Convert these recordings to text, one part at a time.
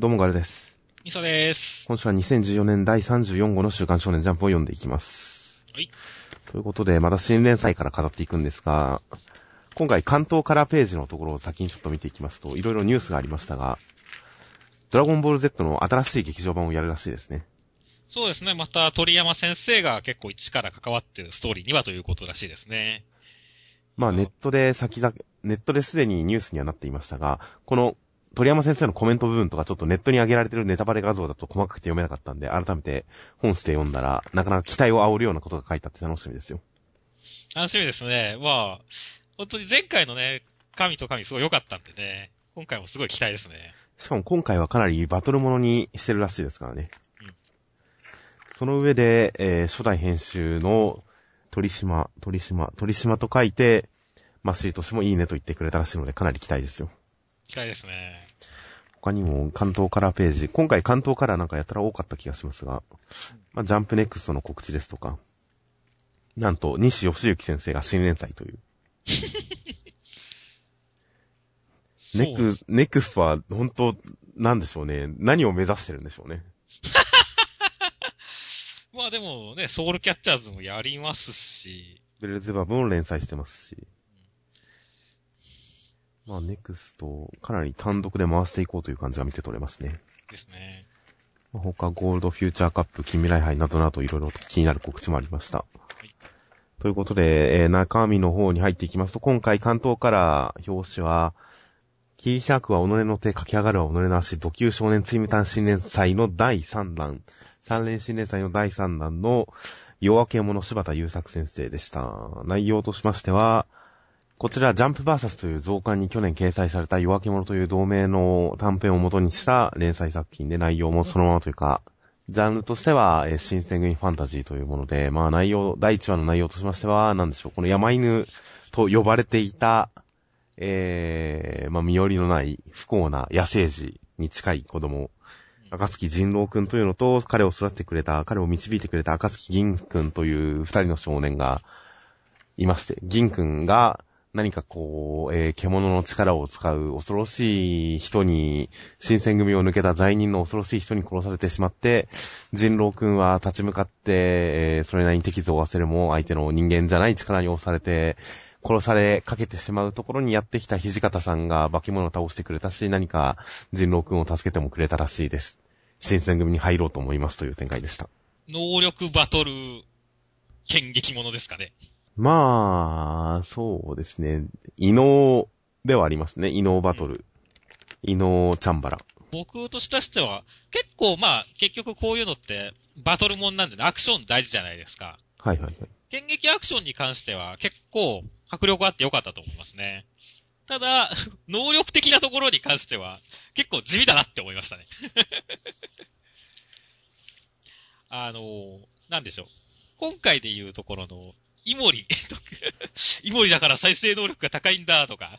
どうもガルです。みそです。今週は2014年第34号の週刊少年ジャンプを読んでいきます。はい。ということで、また新連載から語っていくんですが、今回関東カラーページのところを先にちょっと見ていきますと、いろいろニュースがありましたが、ドラゴンボール Z の新しい劇場版をやるらしいですね。そうですね。また鳥山先生が結構一から関わってるストーリーにはということらしいですね。まあネットで先々、ネットですでにニュースにはなっていましたが、この鳥山先生のコメント部分とかちょっとネットに上げられてるネタバレ画像だと細かくて読めなかったんで、改めて本して読んだら、なかなか期待を煽るようなことが書いてあって楽しみですよ。楽しみですね。まあ、本当に前回のね、神と神すごい良かったんでね、今回もすごい期待ですね。しかも今回はかなりバトルものにしてるらしいですからね。うんその上で、えー初代編集の鳥島、鳥島、鳥島と書いて、マッシーとしてもいいねと言ってくれたらしいのでかなり期待ですよ。期待ですね。他にも関東カラーページ、今回関東カラーなんかやったら多かった気がしますが、まあ、ジャンプネクストの告知ですとか、なんと西義行先生が新連載とい う。ネク、ネクストは本当、なんでしょうね。何を目指してるんでしょうね。まあでもね、ソウルキャッチャーズもやりますし、ベルゼバブも連載してますし。まあ、ネクスト、かなり単独で回していこうという感じが見て取れますね。ですね。まあ他、ゴールドフューチャーカップ、近未来杯などなどいろいろと気になる告知もありました。いということで、えー中身の方に入っていきますと、今回関東から表紙は、切り開くは己の手、駆け上がるは己の足、土球少年ツイムタン新年祭の第3弾、三連新年祭の第3弾の夜明け者柴田優作先生でした。内容としましては、こちら、ジャンプバーサスという増刊に去年掲載された夜明け者という同名の短編を元にした連載作品で内容もそのままというか、ジャンルとしては、えー新選組ファンタジーというもので、まあ内容、第1話の内容としましては、なんでしょう、この山犬と呼ばれていた、えー、まあ身寄りのない不幸な野生児に近い子供、赤月人狼くんというのと、彼を育ててくれた、彼を導いてくれた赤月銀くんという二人の少年がいまして、銀くんが何かこう、えー獣の力を使う恐ろしい人に、新選組を抜けた罪人の恐ろしい人に殺されてしまって、人狼くんは立ち向かって、えーそれなりに敵像を負わせるも相手の人間じゃない力に押されて、殺されかけてしまうところにやってきた土方さんが化け物を倒してくれたし、何か人狼くんを助けてもくれたらしいです。新選組に入ろうと思いますという展開でした。能力バトル、剣撃ものですかね。まあ、そうですね。異能ではありますね。異能バトル。異能チャンバラ。僕としては、結構まあ、結局こういうのって、バトルもんなんでね、アクション大事じゃないですか。はいはいはい。剣撃アクションに関しては結構迫力あってよかったと思いますね。ただ、能力的なところに関しては結構地味だなって思いましたね。あのー、なんでしょう。今回で言うところの、イモリ、イモリだから再生能力が高いんだとか、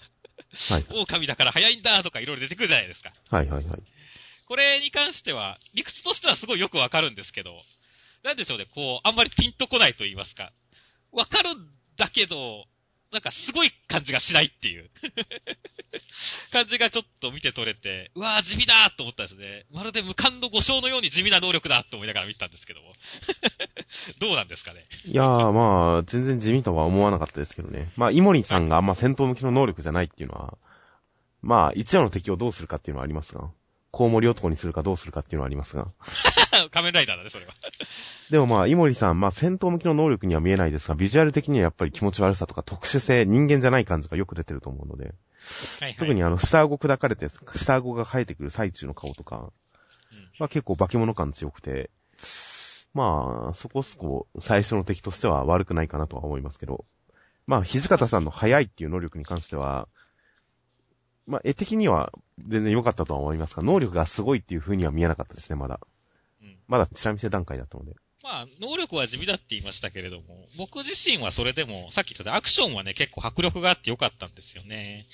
はい。狼だから速いんだとかいろいろ出てくるじゃないですか。はいはいはい。これに関しては、理屈としてはすごいよくわかるんですけど、なんでしょうね、こう、あんまりピンとこないと言いますか。わかるんだけど、なんかすごい感じがしないっていう。感じがちょっと見て取れて、うわー地味だーと思ったんですね。まるで無冠の五章のように地味な能力だと思いながら見てたんですけども。どうなんですかね。いやーまあ、全然地味とは思わなかったですけどね。まあ、イモリさんがあんま戦闘向きの能力じゃないっていうのは、まあ、一話の敵をどうするかっていうのはありますが、コウモリ男にするかどうするかっていうのはありますが。仮面ライダーだね、それは。でもまあ、イモリさん、まあ戦闘向きの能力には見えないですが、ビジュアル的にはやっぱり気持ち悪さとか特殊性、人間じゃない感じがよく出てると思うので、はいはい。特にあの、下顎砕かれて、下顎が生えてくる最中の顔とかうんは結構化け物感強くて、まあ、そこそこ最初の敵としては悪くないかなとは思いますけど、まあ、土方さんの速いっていう能力に関しては、まあ、絵的には全然良かったとは思いますが、能力がすごいっていう風には見えなかったですね、まだ。うんまだチラ見せ段階だったので。まあ、能力は地味だって言いましたけれども、僕自身はそれでも、さっき言ったアクションはね、結構迫力があってよかったんですよね。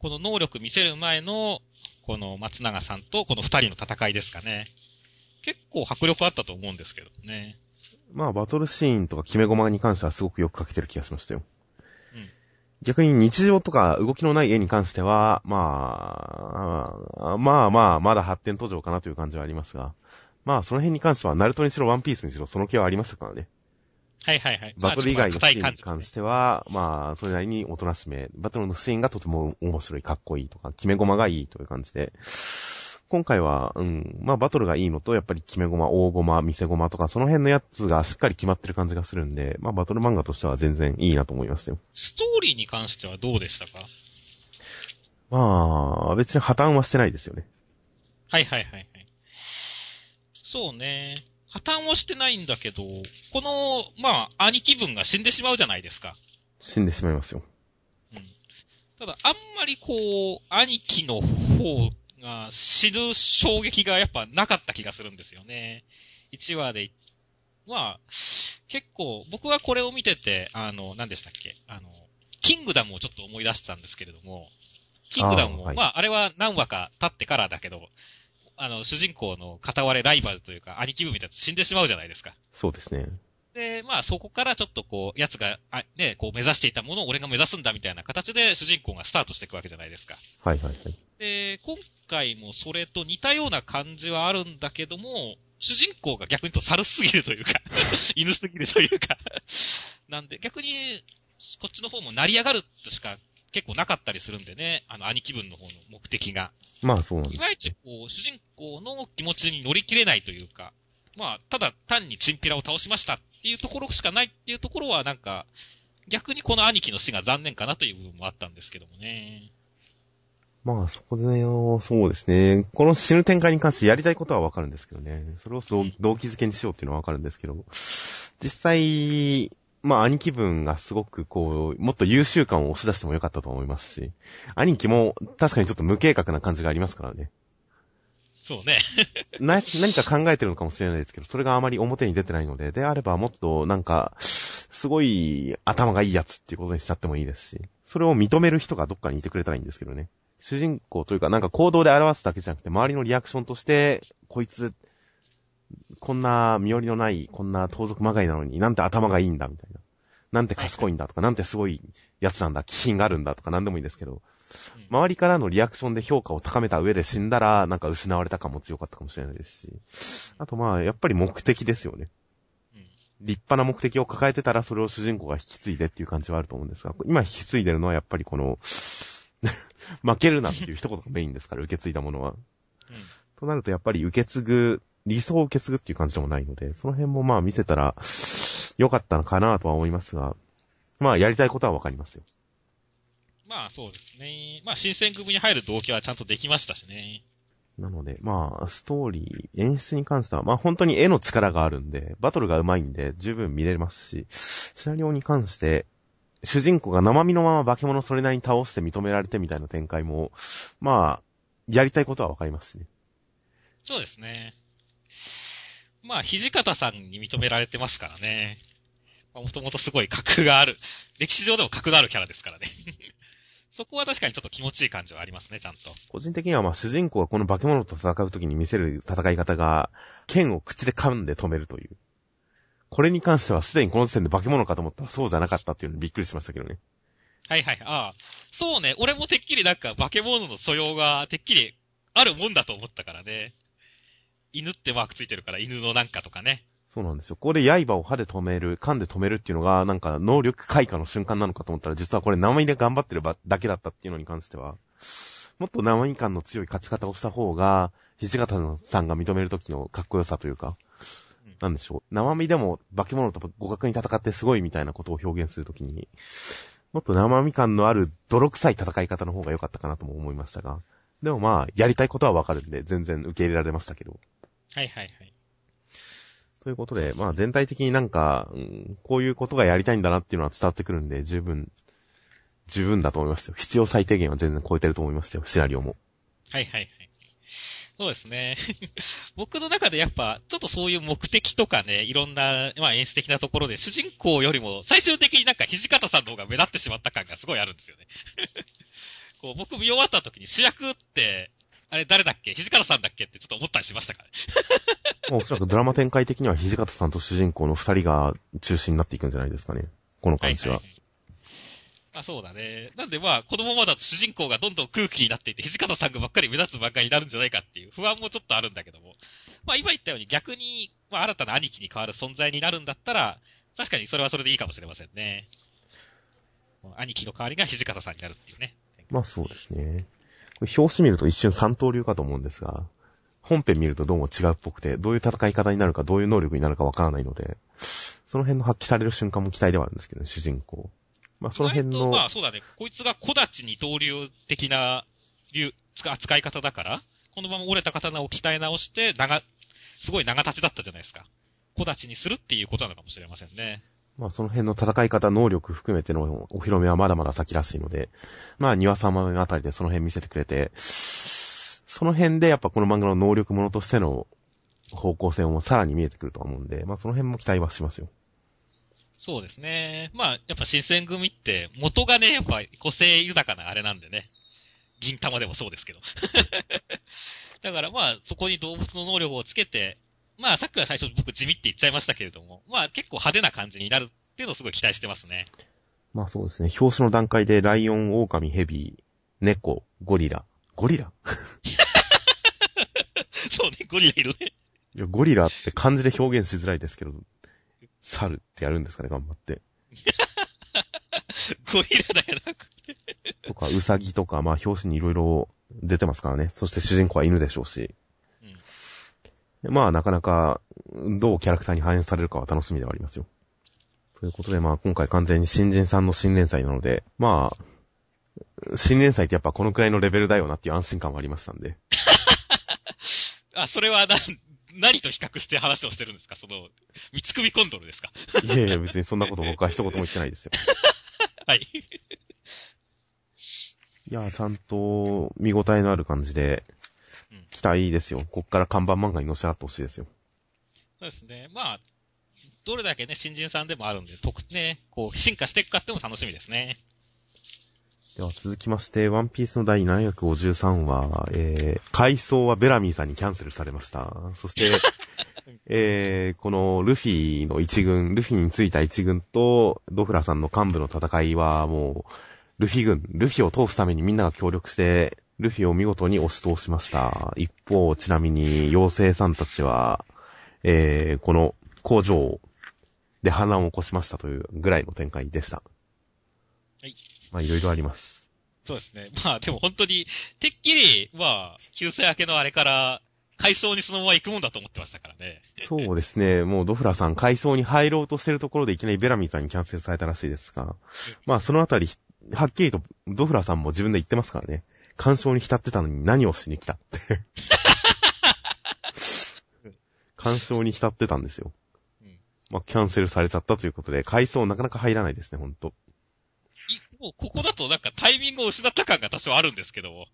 この能力見せる前の、この松永さんとこの二人の戦いですかね。結構迫力あったと思うんですけどね。まあ、バトルシーンとか決め駒に関してはすごくよく書けてる気がしましたよ。うん逆に日常とか動きのない絵に関しては、まあ、まあまあ、まだ発展途上かなという感じはありますが、まあその辺に関しては、ナルトにしろワンピースにしろその気はありましたからね。はいはいはい。バトル以外のシーンまあに関しては、まあ、それなりにおとなしめ、バトルのシーンがとても面白い、かっこいいとか、決め駒がいいという感じで、今回は、うん、まあバトルがいいのと、やっぱり決め駒、大駒、見せ駒とか、その辺のやつがしっかり決まってる感じがするんで、まあバトル漫画としては全然いいなと思いましたよ。ストーリーに関してはどうでしたか？まあ、別に破綻はしてないですよね。はいはいはいはい。そうね。破綻はしてないんだけど、この、まあ、兄貴分が死んでしまうじゃないですか。死んでしまいますよ。うん。ただ、あんまりこう、兄貴の方が死ぬ衝撃がやっぱなかった気がするんですよね。1話で、まあ、結構、僕はこれを見てて、あの、何でしたっけ？あの、キングダムをちょっと思い出したんですけれども、キングダムも、あーはいまあ、あれは何話か経ってからだけど、あの、主人公の片割れライバルというか、兄貴分みたいな死んでしまうじゃないですか。そうですね。で、まあそこからちょっとこう、奴が、あね、こう目指していたものを俺が目指すんだみたいな形で主人公がスタートしていくわけじゃないですか。はいはいはい。で、今回もそれと似たような感じはあるんだけども、主人公が逆に言うと猿すぎるというか、犬すぎるというか、なんで逆に、こっちの方も成り上がるとしか結構なかったりするんでね、あの兄貴分の方の目的が。まあそうなんです。いまいちこう、主人公の気持ちに乗り切れないというか、まあ、ただ単にチンピラを倒しましたっていうところしかないっていうところはなんか、逆にこの兄貴の死が残念かなという部分もあったんですけどもね。まあそこでね、そうですね。この死ぬ展開に関してやりたいことはわかるんですけどね。それを動動機づけにしようっていうのはわかるんですけど、実際、まあ兄貴分がすごくこう、もっと優秀感を押し出してもよかったと思いますし、兄貴も確かにちょっと無計画な感じがありますからね。そうね。な、何か考えてるのかもしれないですけど、それがあまり表に出てないので、であればもっとなんか、すごい頭がいいやつっていうことにしちゃってもいいですし、それを認める人がどっかにいてくれたらいいんですけどね。主人公というかなんか行動で表すだけじゃなくて、周りのリアクションとして、こいつ、こんな身寄りのない、こんな盗賊まがいなのになんて頭がいいんだ、みたいな。なんて賢いんだとか、なんてすごいやつなんだ、気品があるんだとかなんでもいいですけど、周りからのリアクションで評価を高めた上で死んだら、なんか失われた感も強かったかもしれないですし、あとまあ、やっぱり目的ですよね。うん。立派な目的を抱えてたら、それを主人公が引き継いでっていう感じはあると思うんですが、今引き継いでるのはやっぱりこの、負けるなっていう一言がメインですから、受け継いだものは。うん。となるとやっぱり受け継ぐ、理想を受け継ぐっていう感じでもないので、その辺もまあ見せたら、良かったのかなとは思いますが、まあやりたいことはわかりますよ。まあそうですね。まあ新選組に入る動機はちゃんとできましたしね。なので、まあ、ストーリー、演出に関しては、まあ本当に絵の力があるんで、バトルが上手いんで、十分見れますし、シナリオに関して、主人公が生身のまま化け物それなりに倒して認められてみたいな展開も、まあ、やりたいことはわかりますしね。そうですね。まあ、土方さんに認められてますからね。もともとすごい格がある。歴史上でも格のあるキャラですからね。そこは確かにちょっと気持ちいい感じはありますね、ちゃんと。個人的にはまあ主人公がこの化け物と戦う時に見せる戦い方が、剣を口で噛んで止めるという。これに関してはすでにこの時点で化け物かと思ったらそうじゃなかったっていうのにびっくりしましたけどね。はいはい。ああ。そうね。俺もてっきりなんか化け物の素養がてっきりあるもんだと思ったからね。犬ってマークついてるから犬のなんかとかね。そうなんですよ。ここで刃を歯で止める、噛んで止めるっていうのが、なんか能力開花の瞬間なのかと思ったら、実はこれ生身で頑張ってるばだけだったっていうのに関しては、もっと生身感の強い勝ち方をした方が、土方さんが認める時のかっこよさというか、なんでしょう。生身でも化け物と互角に戦ってすごいみたいなことを表現するときに、もっと生身感のある泥臭い戦い方の方が良かったかなとも思いましたが、でもまあ、やりたいことはわかるんで、全然受け入れられましたけど。はいはいはい。ということで、まあ全体的になんか、うんこういうことがやりたいんだなっていうのは伝わってくるんで、十分、十分だと思いましたよ。必要最低限は全然超えてると思いましたよ、シナリオも。はいはいはい。そうですね。僕の中でやっぱ、ちょっとそういう目的とかね、いろんな、まあ演出的なところで、主人公よりも、最終的になんか土方さんの方が目立ってしまった感がすごいあるんですよね。こう僕見終わった時に主役って、あれ誰だっけ？土方さんだっけってちょっと思ったりしましたからね。もうおそらくドラマ展開的には土方さんと主人公の二人が中心になっていくんじゃないですかね。この感じは。あ、そうだね。なんでまあ、このままだと主人公がどんどん空気になっていって、土方さんがばっかり目立つ漫画になるんじゃないかっていう不安もちょっとあるんだけども。まあ今言ったように逆に、まあ新たな兄貴に変わる存在になるんだったら、確かにそれはそれでいいかもしれませんね。兄貴の代わりが土方さんになるっていうね。まあそうですね。表紙見ると一瞬三刀流かと思うんですが、本編見るとどうも違うっぽくて、どういう戦い方になるか、どういう能力になるかわからないので、その辺の発揮される瞬間も期待ではあるんですけどね、主人公。まあその辺の。まあそうだね。こいつが小立ち二刀流的な流、扱い方だから、このまま折れた刀を鍛え直して、長、すごい長立ちだったじゃないですか。小立ちにするっていうことなのかもしれませんね。まあその辺の戦い方、能力含めてのお披露目はまだまだ先らしいので、まあ庭様あたりでその辺見せてくれて、その辺でやっぱこの漫画の能力者としての方向性もさらに見えてくると思うんで、まあその辺も期待はしますよ。そうですね。まあ、やっぱ新選組って元がね、やっぱ個性豊かなあれなんでね。銀玉でもそうですけど。だからまあ、そこに動物の能力をつけて、まあさっきは最初僕地味って言っちゃいましたけれども、まあ結構派手な感じになるっていうのをすごい期待してますね。まあそうですね。表紙の段階でライオン、狼、ヘビ、猫、ゴリラ。ゴリラ？そうね、ゴリラいるね。いや、ゴリラって漢字で表現しづらいですけど、猿ってやるんですかね、頑張って。ゴリラだよなくて。とか、ウサギとか、まあ表紙にいろいろ出てますからね。そして主人公は犬でしょうし。まあ、なかなか、どうキャラクターに反映されるかは楽しみではありますよ。ということで、まあ、今回完全に新人さんの新連載なので、まあ、新連載ってやっぱこのくらいのレベルだよなっていう安心感はありましたんで。あ、それはな、何と比較して話をしてるんですか？その、三つ首コンドルですか？いやいや、別にそんなこと僕は一言も言ってないですよ。はい。いや、ちゃんと見応えのある感じで、期待ですよ。こっから看板漫画に乗せ合ってほしいですよ。そうですね。まあ、どれだけね、新人さんでもあるんで、特ね、こう、進化していくかっても楽しみですね。では続きまして、ワンピースの第753話、えー、回想はベラミーさんにキャンセルされました。そして、えー、このルフィの一軍、ルフィについた一軍と、ドフラさんの幹部の戦いはもう、ルフィ軍、ルフィを通すためにみんなが協力して、ルフィを見事に押し通しました。一方、ちなみに、妖精さんたちは、えー、この工場で反乱を起こしましたというぐらいの展開でした。はい。まあ、いろいろあります。そうですね。まあ、でも本当に、てっきり、まあ、旧世明けのあれから、階層にそのまま行くもんだと思ってましたからね。そうですね。もうドフラさん階層に入ろうとしてるところでいきなりベラミーさんにキャンセルされたらしいですが、まあそのあたり、はっきりとドフラさんも自分で言ってますからね。干渉に浸ってたのに何をしに来たって 干渉に浸ってたんですよ。うん、まあ、キャンセルされちゃったということで、回想なかなか入らないですね、ほんと。もう、ここだとなんかタイミングを失った感が多少あるんですけども。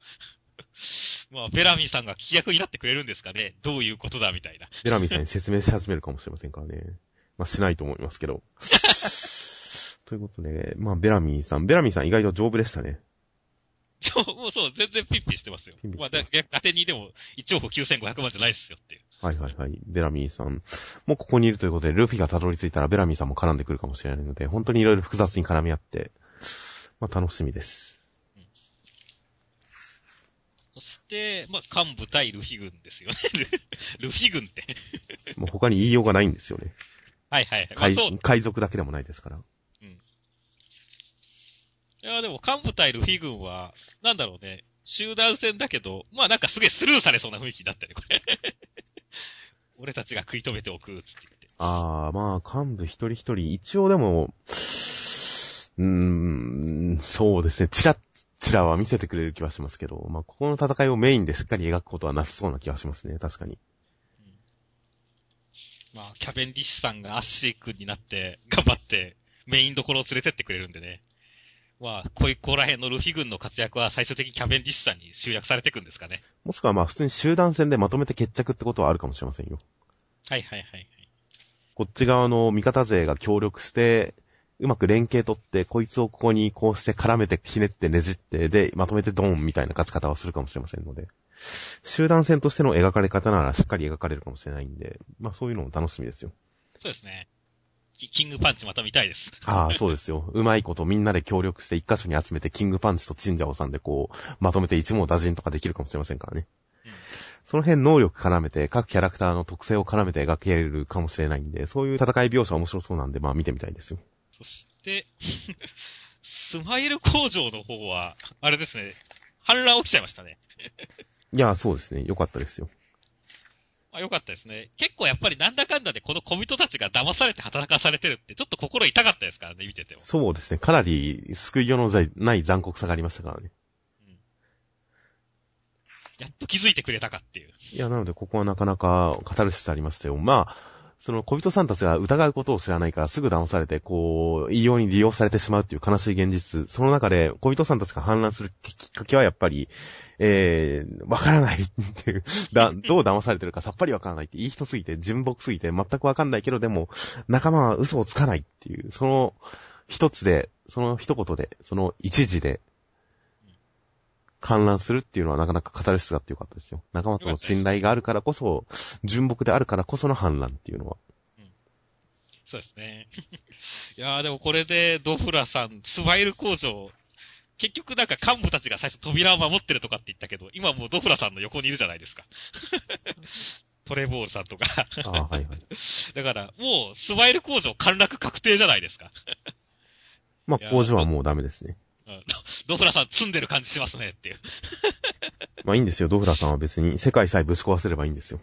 まあ、ベラミーさんが規約になってくれるんですかねどういうことだみたいな。ベラミーさんに説明し始めるかもしれませんからね。まあ、しないと思いますけど。ということで、まあ、ベラミーさん、ベラミーさん意外と丈夫でしたね。そう、もうそう、全然ピッピしてますよ。ピピまあ、だ、逆手にでも、1億9500万じゃないっすよっていう。はいはいはい。ベラミーさん。もうここにいるということで、ルフィがたどり着いたらベラミーさんも絡んでくるかもしれないので、本当にいろいろ複雑に絡み合って、まあ楽しみです。うん、そして、まあ、幹部対ルフィ軍ですよね。ルフィ軍ってもう他に言いようがないんですよね。はいはいはい。海まあ、海賊だけでもないですから。いや、でも、幹部対ルフィ軍は、なんだろうね、集団戦だけど、まあなんかすげえスルーされそうな雰囲気だったね、これ。俺たちが食い止めておく、つって言って。ああ、まあ、幹部一人一人、一応でも、うーん、そうですね、チラッ、チラは見せてくれる気はしますけど、まあ、ここの戦いをメインでしっかり描くことはなさそうな気はしますね、確かに。うん、まあ、キャベンディッシュさんがアッシー君になって、頑張って、メインどころを連れてってくれるんでね。まあ、こい、ここら辺のルフィ軍の活躍は最終的にキャベンディッシュさんに集約されていくんですかね。もしくはまあ普通に集団戦でまとめて決着ってことはあるかもしれませんよ。はいはいはい、はい。こっち側の味方勢が協力して、うまく連携取って、こいつをここにこうして絡めてひねってねじって、で、まとめてドーンみたいな勝ち方はするかもしれませんので、集団戦としての描かれ方ならしっかり描かれるかもしれないんで、まあそういうのも楽しみですよ。そうですね。キキングパンチまた見たいです。ああ、そうですよ。うまいことみんなで協力して一箇所に集めて、キングパンチとチンジャオさんでこう、まとめて一網打尽とかできるかもしれませんからね。うんその辺能力絡めて、各キャラクターの特性を絡めて描けるかもしれないんで、そういう戦い描写面白そうなんで、まあ見てみたいですよ。そして、スマイル工場の方は、あれですね、反乱起きちゃいましたね。いや、そうですね。よかったですよ。あ、よかったですね。結構やっぱりなんだかんだでこの小人たちが騙されて働かされてるってちょっと心痛かったですからね、見てても。そうですね。かなり救いようのない残酷さがありましたからね。やっと気づいてくれたかっていう。いや、なので、ここはなかなか語るしありましたよ。まあ、その小人さんたちが疑うことを知らないからすぐ騙されて、こう、異様に利用されてしまうっていう悲しい現実。その中で、小人さんたちが反乱するきっかけはやっぱり、えー、わからないっていう、だ、どう騙されてるかさっぱりわからないって、いい人すぎて、純朴すぎて、全くわかんないけど、でも、仲間は嘘をつかないっていう、その一つで、その一言で、その一時で、観覧するっていうのはなかなか語る質があってよかったですよ。仲間との信頼があるからこそ、純朴であるからこその反乱っていうのは。そうですね。いやーでもこれでドフラさん、スマイル工場、結局なんか幹部たちが最初扉を守ってるとかって言ったけど、今もうドフラさんの横にいるじゃないですか。トレボールさんとか。ああ、はいはい。だから、もうスマイル工場陥落確定じゃないですか。まあ、工場はもうダメですね。うんドフラさん積んでる感じしますねっていう。まあいいんですよ。ドフラさんは別に世界さえぶち壊せればいいんですよ。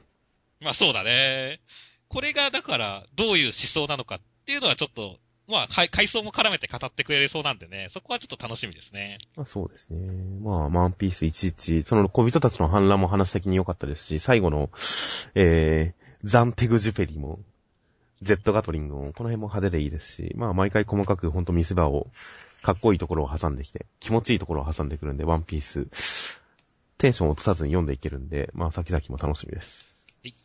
まあそうだね。これがだから、どういう思想なのかっていうのはちょっと、まあ、階層も絡めて語ってくれそうなんでね、そこはちょっと楽しみですね。まあそうですね。まあ、ワンピース11、その小人たちの反乱も話的に良かったですし、最後の、えー、ザンテグジュペリも、ジェットガトリングも、この辺も派手でいいですし、まあ毎回細かくほんと見せ場を、かっこいいところを挟んできて、気持ちいいところを挟んでくるんで、ワンピース、テンションを落とさずに読んでいけるんで、まあ先々も楽しみです。はい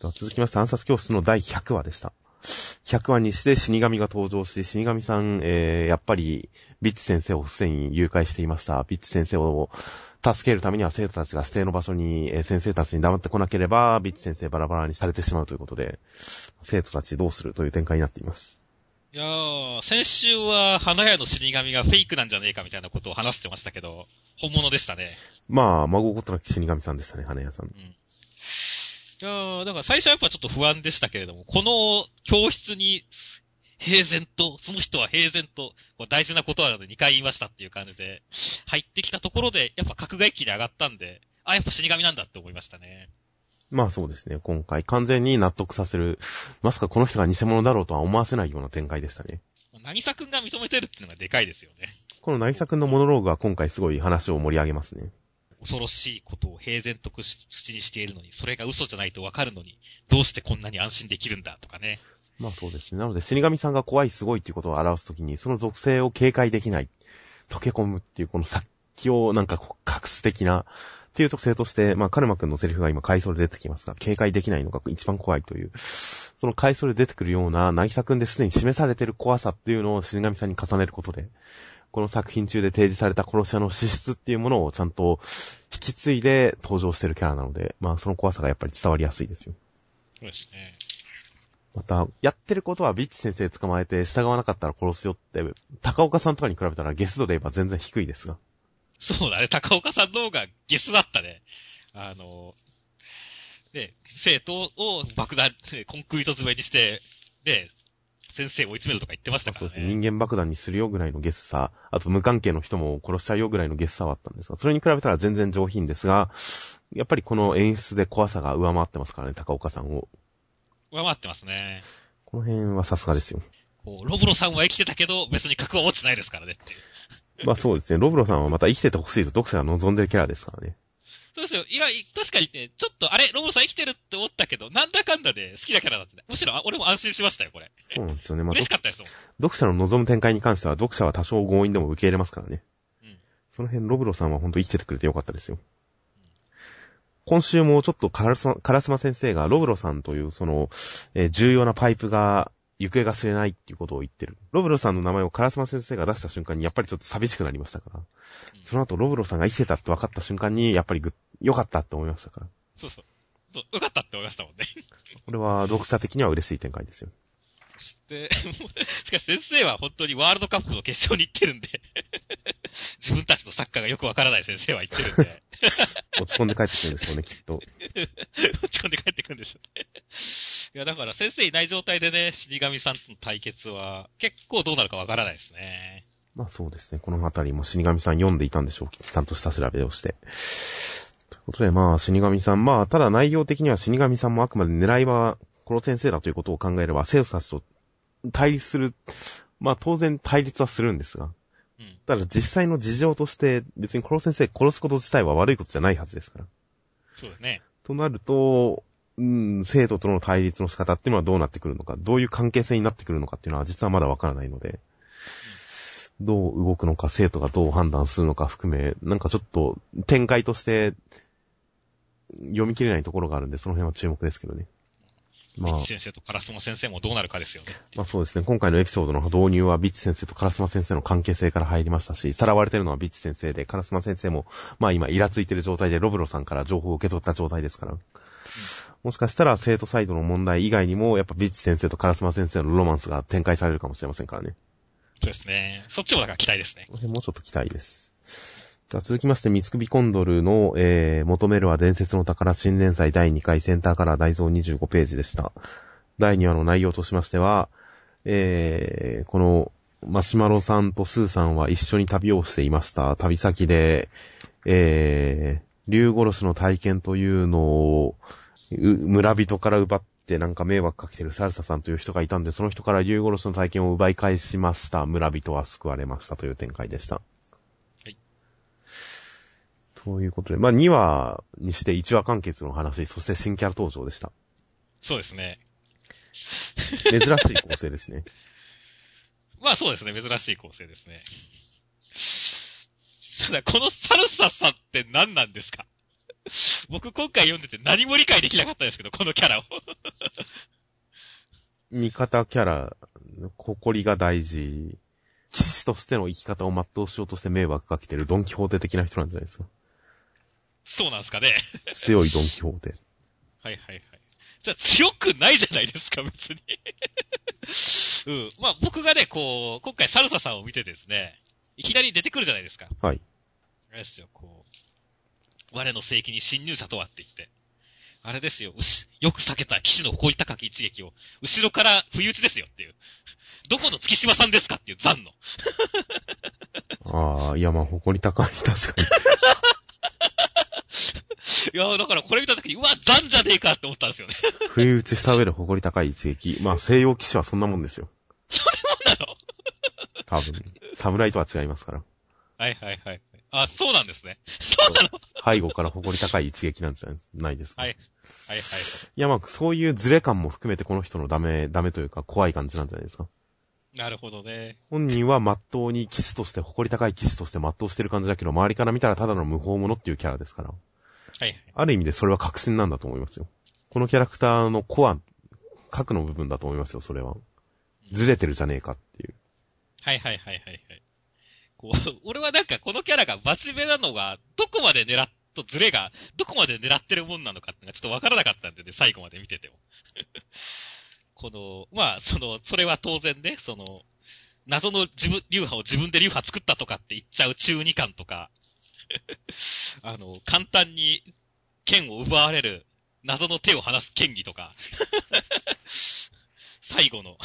では続きまして暗殺教室の第100話でした。100話にして死神が登場し、死神さん、えー、やっぱり、ビッチ先生をすでに誘拐していました。ビッチ先生を助けるためには生徒たちが指定の場所に、えー先生たちに黙ってこなければ、ビッチ先生バラバラにされてしまうということで、生徒たちどうするという展開になっています。いやー、先週は花屋の死神がフェイクなんじゃねえかみたいなことを話してましたけど、本物でしたね。まあ、孫ごとなき死神さんでしたね、花屋さん。いやー、だから最初はやっぱちょっと不安でしたけれども、この教室に平然と、その人は平然と、大事なことは2回言いましたっていう感じで、入ってきたところで、やっぱ格外機で上がったんで、あ、やっぱ死神なんだって思いましたね。まあそうですね、今回完全に納得させる、まさかこの人が偽物だろうとは思わせないような展開でしたね。渚くんが認めてるっていうのがでかいですよね。この渚くんのモノローグは今回すごい話を盛り上げますね。恐ろしいことを平然と口にしているのに、それが嘘じゃないとわかるのに、どうしてこんなに安心できるんだとかね。まあそうですね。なので死神さんが怖いすごいっていうことを表すときに、その属性を警戒できない、溶け込むっていうこの殺気をなんかこう隠す的な、っていう特性として、まあカルマくんのセリフが今回想で出てきますが、警戒できないのが一番怖いという、その回想で出てくるような、渚くんですでに示されてる怖さっていうのを死神さんに重ねることで、この作品中で提示された殺し屋の資質っていうものをちゃんと引き継いで登場してるキャラなので、まあその怖さがやっぱり伝わりやすいですよ。そうですね。また、やってることはビッチ先生捕まえて従わなかったら殺すよって、高岡さんとかに比べたらゲス度で言えば全然低いですが。そうだね、高岡さんの方がゲスだったね。あの、で、生徒を爆弾、コンクリート詰めにして、で、先生を追い詰めるとか言ってましたからね。そうですね。人間爆弾にするよぐらいのゲスさ、あと無関係の人も殺しちゃうよぐらいのゲスさはあったんですが、それに比べたら全然上品ですが、やっぱりこの演出で怖さが上回ってますからね、高岡さんを。上回ってますね。この辺はさすがですよ。こう、ロブロさんは生きてたけど、別に格は落ちてないですからねっていう。まあそうですね。ロブロさんはまた生きててほしいと読者が望んでるキャラですからね。そうですよ。いや、確かにね、ちょっと、あれ、ロブロさん生きてるって思ったけど、なんだかんだで好きなキャラだったね。むしろ、あ俺も安心しましたよ、これ。そうなんですよね。まあ、嬉しかったですもん。読者の望む展開に関しては、読者は多少強引でも受け入れますからね。うんその辺、ロブロさんは本当生きててくれてよかったですよ。今週もちょっとカラスマ、カラスマ先生がロブロさんというその、えー重要なパイプが、行方が知れないっていうことを言ってる。ロブロさんの名前をカラスマ先生が出した瞬間にやっぱりちょっと寂しくなりましたから。うんその後ロブロさんが生きてたって分かった瞬間に、やっぱりぐ、良かったって思いましたから。そうそう。よかったって思いましたもんね。これは読者的には嬉しい展開ですよ。そして、しかし先生は本当にワールドカップの決勝に行ってるんで、自分たちのサッカーがよくわからない先生は言ってるんで、落ち込んで帰ってくるんでしょうね、きっと。落ち込んで帰ってくるんでしょうね。いや、だから先生いない状態でね、死神さんとの対決は、結構どうなるかわからないですね。まあそうですね。このあたりも死神さん読んでいたんでしょう。ちゃんとした調べをして。ということで、まあ死神さん、まあただ内容的には死神さんもあくまで狙いは、この先生だということを考えれば、生徒たちと対立する、まあ当然対立はするんですが。うん。ただ実際の事情として、別にこの先生殺すこと自体は悪いことじゃないはずですから。そうですね。となると、うん、生徒との対立の仕方っていうのはどうなってくるのか、どういう関係性になってくるのかっていうのは実はまだわからないので、どう動くのか、生徒がどう判断するのか含め、なんかちょっと展開として読み切れないところがあるんで、その辺は注目ですけどね。まあビッチ、先生とカラスモ先生もどうなるかですよね。まあそうですね。今回のエピソードの導入はビッチ先生とカラスマ先生の関係性から入りましたし、さらわれてるのはビッチ先生で、カラスマ先生も、まあ今イラついてる状態でロブロさんから情報を受け取った状態ですから。もしかしたら生徒サイドの問題以外にも、やっぱビッチ先生とカラスマ先生のロマンスが展開されるかもしれませんからね。そうですね。そっちもだから期待ですね。もうちょっと期待です。じゃあ続きまして、三つ首コンドルの、えー、求めるは伝説の宝新連載第2回センターカラー大蔵25ページでした。第2話の内容としましては、えー、この、マシュマロさんとスーさんは一緒に旅をしていました。旅先で、えー、竜殺しの体験というのを、村人から奪ってなんか迷惑かけてるサルサさんという人がいたんで、その人から竜殺しの体験を奪い返しました。村人は救われましたという展開でした。はい。ということで、まあ2話にして1話完結の話、そして新キャラ登場でした。そうですね。珍しい構成ですね。まあそうですね。珍しい構成ですね。ただ、このサルサさんって何なんですか？僕今回読んでて何も理解できなかったですけど、このキャラを。味方キャラ、誇りが大事。騎士としての生き方を全うしようとして迷惑かけてるドンキホーテ的な人なんじゃないですか？そうなんですかね。強いドンキホーテ。はいはいはい。じゃあ強くないじゃないですか、別に。うん。まあ僕がね、こう、今回サルサさんを見てですね、いきなり出てくるじゃないですか。はい。あれですよ、こう、我の聖域に侵入者とはって言って。あれですよ、うし、よく避けた騎士の誇り高き一撃を、後ろから不意打ちですよっていう。どこの月島さんですかっていう残の。ああ、いやまあ誇り高い、確かに。いやだからこれ見た時に、うわ、残じゃねえかって思ったんですよね。不意打ちした上で誇り高い一撃。まあ西洋騎士はそんなもんですよ。そうなの？多分。侍とは違いますから。はいはいはい。あ、そうなんですね。そうなの？背後から誇り高い一撃なんじゃないですか。はい。はいはい。いやまあそういうズレ感も含めてこの人のダメ、ダメというか怖い感じなんじゃないですか。なるほどね。本人は真っ当に騎士として、誇り高い騎士として全うしてる感じだけど、周りから見たらただの無法者っていうキャラですから。はいはい。ある意味でそれは確信なんだと思いますよ。このキャラクターのコア、核の部分だと思いますよ、それは。ずれてるじゃねえかっていう。はいはいはいはいはい。こう、俺はなんかこのキャラが真面目なのが、どこまで狙っとズレが、どこまで狙ってるもんなのかってのがちょっとわからなかったんでね、最後まで見てても。この、まあ、その、それは当然ね、その、謎の自分、流派を自分で流派作ったとかって言っちゃう中二感とか、あの、簡単に剣を奪われる謎の手を離す剣技とか、最後の、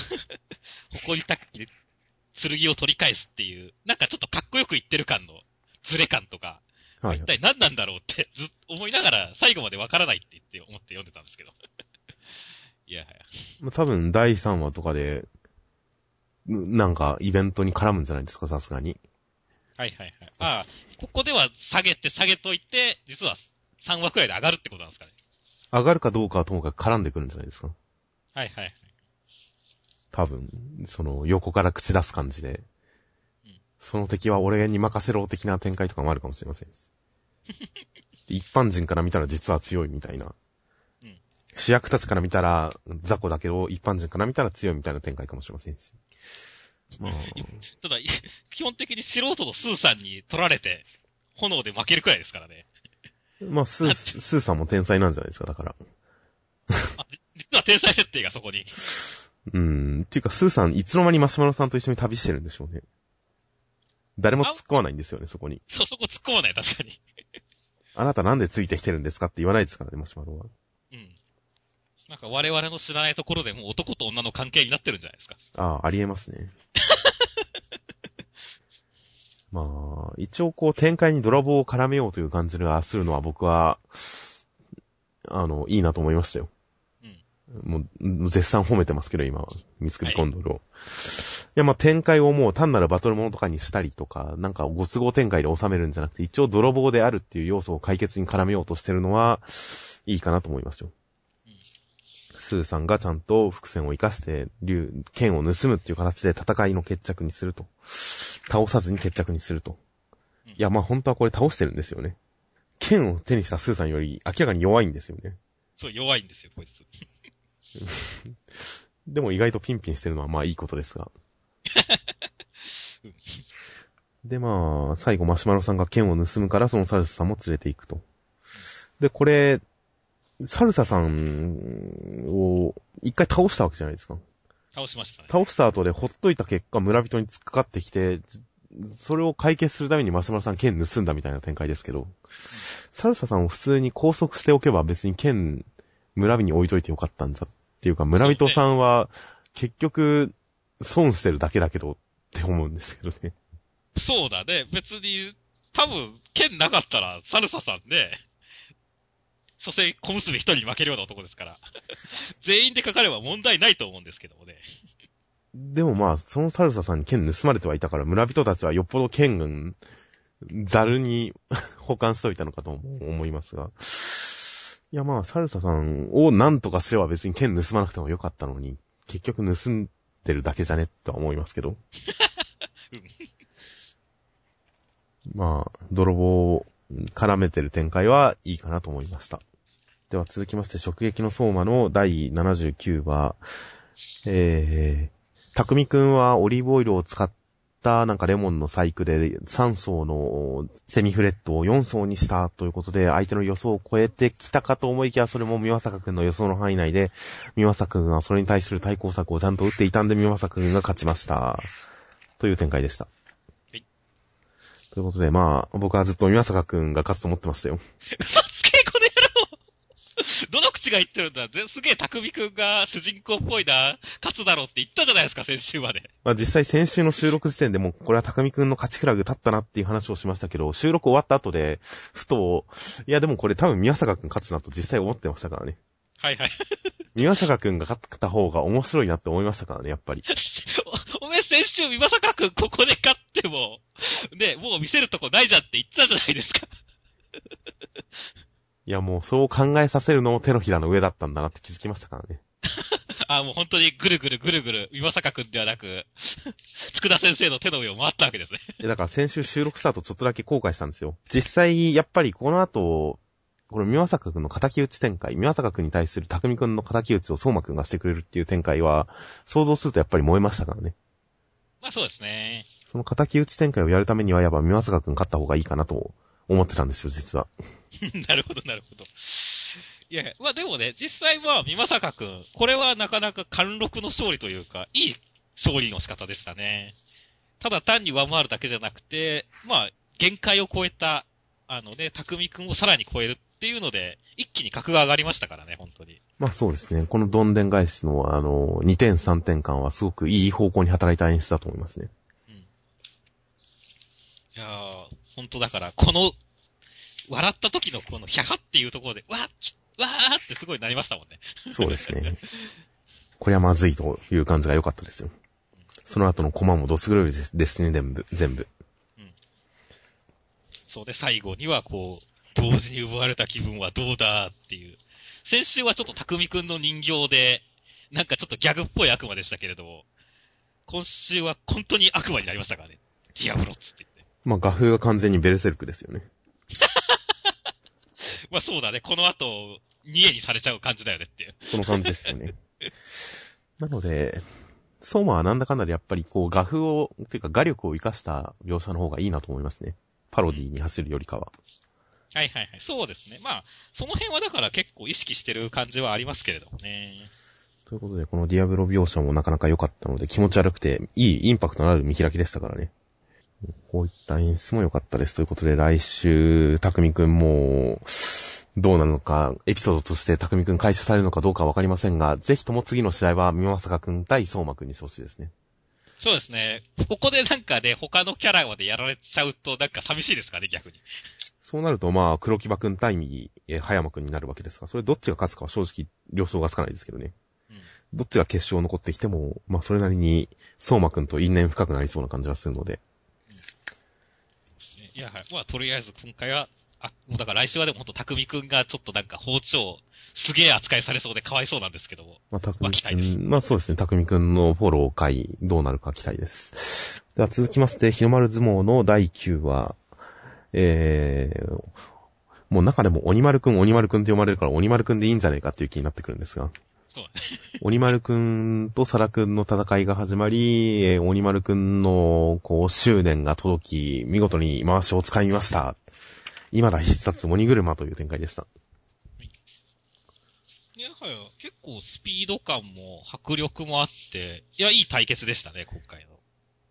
誇りたく剣を取り返すっていう、なんかちょっとかっこよく言ってる感のズレ感とか、はい一。体何なんだろうってずっと思いながら最後までわからないって言って思って読んでたんですけど。いやはや。まあ多分第3話とかで、んなんかイベントに絡むんじゃないですか、さすがに。はいはいはい。ああ、ここでは下げて下げといて、実は3話くらいで上がるってことなんですかね。上がるかどうかはともかく絡んでくるんじゃないですか。はいはいはい。多分、その横から口出す感じで。うんその敵は俺に任せろ的な展開とかもあるかもしれませんし。で 一般人から見たら実は強いみたいな。うん主役たちから見たら雑魚だけど、一般人から見たら強いみたいな展開かもしれませんし。まあ、ただ、い 基本的に素人のスーさんに取られて、炎で負けるくらいですからね。まあ、スー、スーさんも天才なんじゃないですか、だから。実は天才設定がそこに。うん。っていうか、スーさん、いつの間にマシュマロさんと一緒に旅してるんでしょうね。誰も突っ込まないんですよね、そこに。そう、そこ突っ込まない、確かに。あなたなんでついてきてるんですかって言わないですからね、マシュマロは。うん。なんか我々の知らないところでもう男と女の関係になってるんじゃないですか。ああ、ありえますね。まあ、一応こう展開に泥棒を絡めようという感じがするのは僕は、あの、いいなと思いましたよ。もう、絶賛褒めてますけど、今は。ミスクリコンドルを。い、や、まあ、展開をもう単なるバトルものとかにしたりとか、なんかご都合展開で収めるんじゃなくて、一応泥棒であるっていう要素を解決に絡めようとしてるのは、いいかなと思いますよ。スーさんがちゃんと伏線を活かして、竜、剣を盗むっていう形で戦いの決着にすると。倒さずに決着にすると。いや、まあ本当はこれ倒してるんですよね。剣を手にしたスーさんより明らかに弱いんですよね。そう、弱いんですよ、こいつ。でも意外とピンピンしてるのはまあいいことですが。でまあ、最後マシュマロさんが剣を盗むからそのサルサさんも連れて行くと。で、これ、サルサさんを一回倒したわけじゃないですか。倒しましたね。倒した後でほっといた結果村人に突っかかってきて、それを解決するためにマシュマロさん剣盗んだみたいな展開ですけど、うん、サルサさんを普通に拘束しておけば別に剣村人に置いといてよかったんじゃっていうか、村人さんは結局損してるだけだけどって思うんですけどね。そうだね。別に、多分、剣なかったらサルサさんで、所詮小娘一人に負けるような男ですから。全員でかかれば問題ないと思うんですけどもね。でもまあ、そのサルサさんに剣盗まれてはいたから、村人たちはよっぽど剣、ザルに 保管しといたのかと思いますが。いやまあ、サルサさんを何とかすれば別に剣盗まなくてもよかったのに、結局盗んでるだけじゃねとは思いますけど。まあ、泥棒を絡めてる展開はいいかなと思いました。では続きまして、直撃の相馬の第79話、えー、たくみくんはオリーブオイルを使ったなんかレモンの細工で3層のセミフレットを4層にしたということで、相手の予想を超えてきたかと思いきや、それも三坂くんの予想の範囲内で、三坂くんはそれに対する対抗策をちゃんと打っていたんで、三坂くんが勝ちました。という展開でした。はい。ということで、まあ、僕はずっと三坂くんが勝つと思ってましたよ。どの口が言ってるんだ？すげえ匠くんが主人公っぽいな、勝つだろうって言ったじゃないですか、先週まで。まあ実際先週の収録時点でもこれは匠くんの勝ちフラグ立ったなっていう話をしましたけど、収録終わった後で、ふと、いやでもこれ多分宮坂くん勝つなと実際思ってましたからね。はいはい。宮坂くんが勝った方が面白いなって思いましたからね、やっぱり。お、おめえ先週宮坂くんここで勝っても、ね、もう見せるとこないじゃんって言ったじゃないですか。いやもうそう考えさせるのも手のひらの上だったんだなって気づきましたからね。あ、もう本当にぐるぐるぐるぐる、岩坂くんではなく、佃田先生の手の上を回ったわけですね。え、だから先週収録した後ちょっとだけ後悔したんですよ。実際、やっぱりこの後、これ、宮坂くんの仇討ち展開、宮坂くんに対する匠くんの仇討ちを相馬くんがしてくれるっていう展開は、想像するとやっぱり燃えましたからね。まあそうですね。その仇討ち展開をやるためには、やっぱ宮坂くん勝った方がいいかなと思ってたんですよ、実は。なるほど、なるほど。いや、まあでもね、実際は、美坂くん、これはなかなか貫禄の勝利というか、いい勝利の仕方でしたね。ただ単に上回るだけじゃなくて、まあ、限界を超えた、あのね、匠くんをさらに超えるっていうので、一気に格が上がりましたからね、本当に。まあそうですね。このどんでん返しの、あの、2点3点間はすごくいい方向に働いた演出だと思いますね。うん。いやー、本当だから、この、笑った時のこの、ひゃはっていうところで、わー、わーってすごいなりましたもんね。そうですね。これはまずいという感じが良かったですよ。その後のコマもどす黒いですね、全部、全部。うん。そうで、最後にはこう、同時に奪われた気分はどうだっていう。先週はちょっと匠くんの人形で、なんかちょっとギャグっぽい悪魔でしたけれども、今週は本当に悪魔になりましたからね。ディアブロって言って。まあ画風が完全にベルセルクですよね。まあそうだね。この後、家にされちゃう感じだよねっていう。その感じですよね。なので、相馬はなんだかんだでやっぱりこう画風を、っていうか画力を活かした描写の方がいいなと思いますね。パロディに走るよりかは。はいはいはい。そうですね。まあ、その辺はだから結構意識してる感じはありますけれどもね。ということで、このディアブロ描写もなかなか良かったので、気持ち悪くて、いいインパクトのある見開きでしたからね。こういった演出も良かったです。ということで、来週、たくみくんも、どうなるのか、エピソードとしてたくみくん回収されるのかどうかわかりませんが、ぜひとも次の試合は、みまさかくん対相馬くんにしてほしいですね。そうですね。ここでなんかね、他のキャラまでやられちゃうと、なんか寂しいですかね、逆に。そうなると、まあ、黒木場くん対右、えー、葉山くんになるわけですが、それどっちが勝つかは正直、了承がつかないですけどね。うん。どっちが決勝残ってきても、まあ、それなりに、相馬くんと因縁深くなりそうな感じがするので。いや、はい。まあ、とりあえず今回は、あ、もうだから来週はでもほんと、匠くんがちょっとなんか包丁、すげえ扱いされそうでかわいそうなんですけども。まあ、たくん、まあそうですね、たくみくんのフォロー回、どうなるか期待です。では続きまして、日の丸相撲の第9話、えー、もう中でも鬼丸くん、鬼丸くんって読まれるから鬼丸くんでいいんじゃないかっていう気になってくるんですが、そう。鬼丸くんとサラくんの戦いが始まり、えー鬼丸くんの、こう、執念が届き、見事に回しを使いました。今だ必殺鬼車という展開でした。いや、はい。結構スピード感も迫力もあって、いや、いい対決でしたね、今回の。い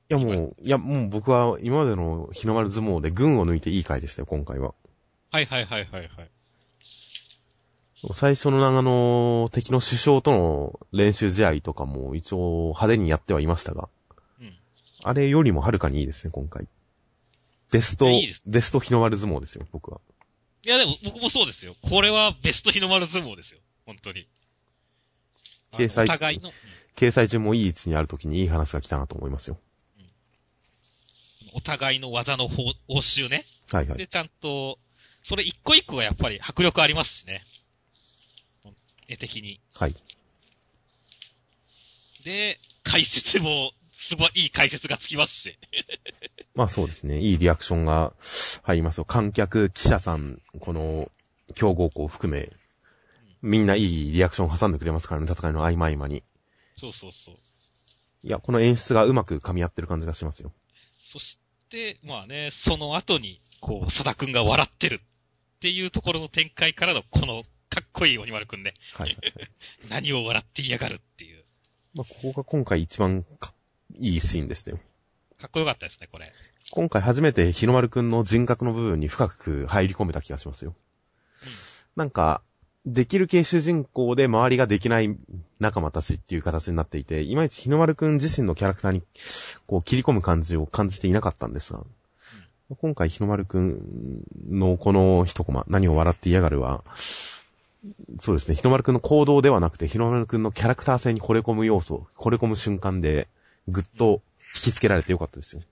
やもう、いやもう僕は今までの日の丸相撲で群を抜いていい回でしたよ、今回は。はいはいはいはいはい。最初のあの、敵の首相との練習試合とかも一応派手にやってはいましたが、うん。あれよりもはるかにいいですね、今回。ベスト、いやいいですベスト日の丸相撲ですよ、僕は。いや、でも僕もそうですよ。これはベスト日の丸相撲ですよ。本当に。掲載お互いの、うん掲載中もいい位置にある時にいい話が来たなと思いますよ。お互いの技の報応酬ね。はいはい。で、ちゃんと、それ一個一個がやっぱり迫力ありますしね。絵的に。はい。で、解説も、すごいいい解説がつきますし。まあそうですね。いいリアクションが入りますよ。観客、記者さん、この、強豪校含め、みんないいリアクション挟んでくれますからね、戦いの合間合間に。そうそうそう。いや、この演出がうまく噛み合ってる感じがしますよ。そして、まあね、その後に、こう、佐田くんが笑ってるっていうところの展開からの、この、こいい鬼丸くんね。はいはいはい。何を笑って嫌がるっていう。まあ、ここが今回一番かいいシーンでしたよ。かっこよかったですね、これ。今回初めて日の丸くんの人格の部分に深く入り込めた気がしますよ。なんか、できる系主人公で周りができない仲間たちっていう形になっていて、いまいち日の丸くん自身のキャラクターにこう切り込む感じを感じていなかったんですが、今回日の丸くんのこの一コマ、何を笑って嫌がるは、そうですね、日の丸くんの行動ではなくて、日の丸くんのキャラクター性に惚れ込む要素、惚れ込む瞬間で、ぐっと引きつけられてよかったですよ。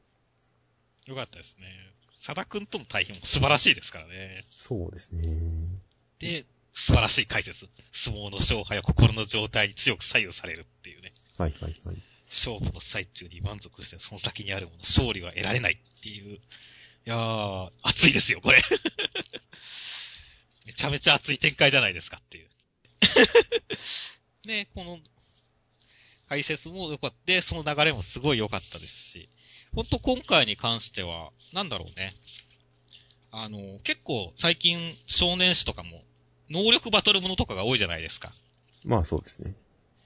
よかったですね。佐田くんとの対比も素晴らしいですからね。そうですね。で、素晴らしい解説。相撲の勝敗は心の状態に強く左右されるっていうね。はいはいはい。勝負の最中に満足してその先にあるもの、勝利は得られないっていう。いやー、熱いですよ、これ。めちゃめちゃ熱い展開じゃないですかっていう。ね、この、解説も良かった。で、その流れもすごい良かったですし、ほんと今回に関しては、なんだろうね。あの、結構最近少年誌とかも、能力バトルものとかが多いじゃないですか。まあそうですね。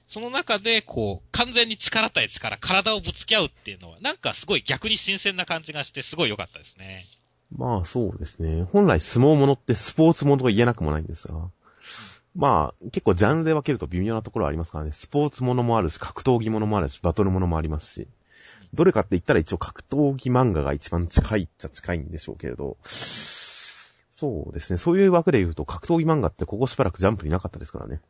その中で、こう、完全に力対力、体をぶつけ合うっていうのは、なんかすごい逆に新鮮な感じがして、すごい良かったですね。まあそうですね。本来相撲ものってスポーツものと言えなくもないんですが。まあ結構ジャンルで分けると微妙なところはありますからね。スポーツものもあるし、格闘技ものもあるし、バトルものもありますし。どれかって言ったら一応格闘技漫画が一番近いっちゃ近いんでしょうけれど。そうですね。そういう枠で言うと格闘技漫画ってここしばらくジャンプになかったですからね。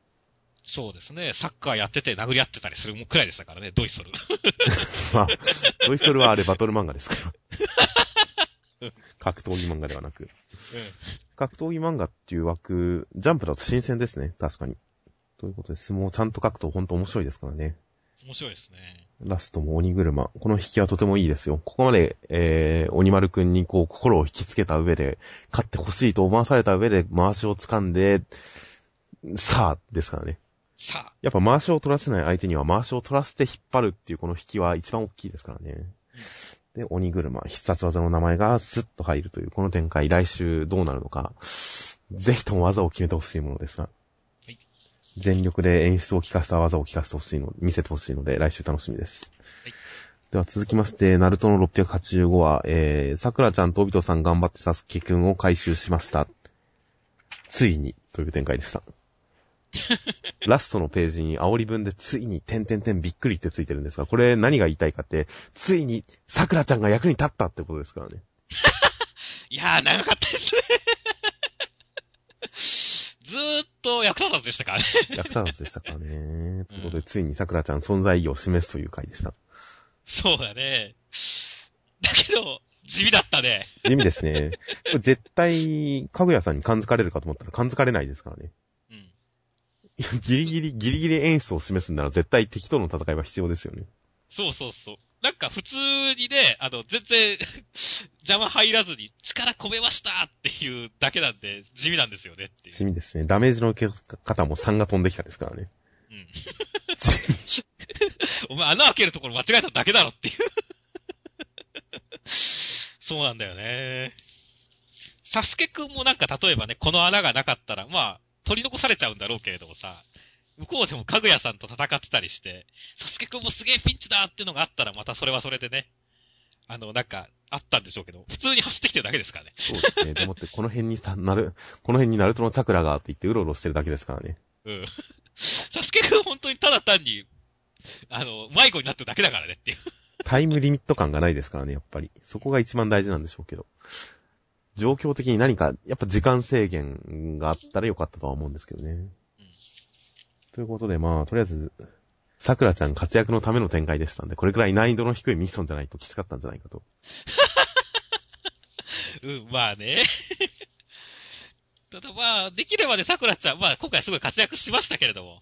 そうですね。サッカーやってて殴り合ってたりするくらいでしたからね、ドイソル。まあ、ドイソルはあれバトル漫画ですから。格闘技漫画ではなく。格闘技漫画っていう枠、ジャンプだと新鮮ですね。確かに。ということで、相撲をちゃんと書くと本当面白いですからね。面白いですね。ラストも鬼車。この引きはとてもいいですよ。ここまで、えー、鬼丸くんにこう、心を引きつけた上で、勝ってほしいと思わされた上で、回しを掴んで、さあ、ですからね。さあ、やっぱ回しを取らせない相手には回しを取らせて引っ張るっていうこの引きは一番大きいですからね。で、鬼車、必殺技の名前がスッと入るというこの展開、来週どうなるのか、ぜひとも技を決めてほしいものですが。い全力で演出を効かせた技を効かせてほしいの、見せてほしいので、来週楽しみです。はいでは続きまして、ナルトの685話、えー、桜ちゃんとオビトさん頑張ってサスケくんを回収しました。ついに、という展開でした。ラストのページに煽り文でついに、点々点びっくりってついてるんですが、これ何が言いたいかって、ついに、桜ちゃんが役に立ったってことですからね。いやー、長かったですね。ずーっと役立たずでしたからね。役立たずでしたからね。ということで、ついに桜ちゃん存在意義を示すという回でした。そうだね。だけど、地味だったね。地味ですね。絶対、かぐやさんに感づかれるかと思ったら感づかれないですからね。ギリギリ、ギリギリ演出を示すんなら絶対敵との戦いは必要ですよね。そうそうそう。なんか普通にね、あの、全然、邪魔入らずに力込めましたっていうだけなんで、地味なんですよねっていう。地味ですね。ダメージの受け方も3が飛んできたですからね。うん。お前穴開けるところ間違えただけだろっていう。そうなんだよね。サスケくんもなんか例えばね、この穴がなかったら、まあ、取り残されちゃうんだろうけれどもさ、向こうでもかぐやさんと戦ってたりして、サスケくんもすげえピンチだっていうのがあったら、またそれはそれでね、あの、なんか、あったんでしょうけど、普通に走ってきてるだけですからね。そうですね。でもって、この辺にさ、なる、この辺にナルトのチャクラがあって言ってうろうろしてるだけですからね。うん。サスケくん本当にただ単に、あの、迷子になってるだけだからねっていう。タイムリミット感がないですからね、やっぱり。そこが一番大事なんでしょうけど。状況的に何か、やっぱ時間制限があったらよかったとは思うんですけどね。ということで、まあ、とりあえず、桜ちゃん活躍のための展開でしたんで、これくらい難易度の低いミッションじゃないときつかったんじゃないかと。うん、まあね。ただまあ、できればね、桜ちゃん、まあ今回すごい活躍しましたけれども、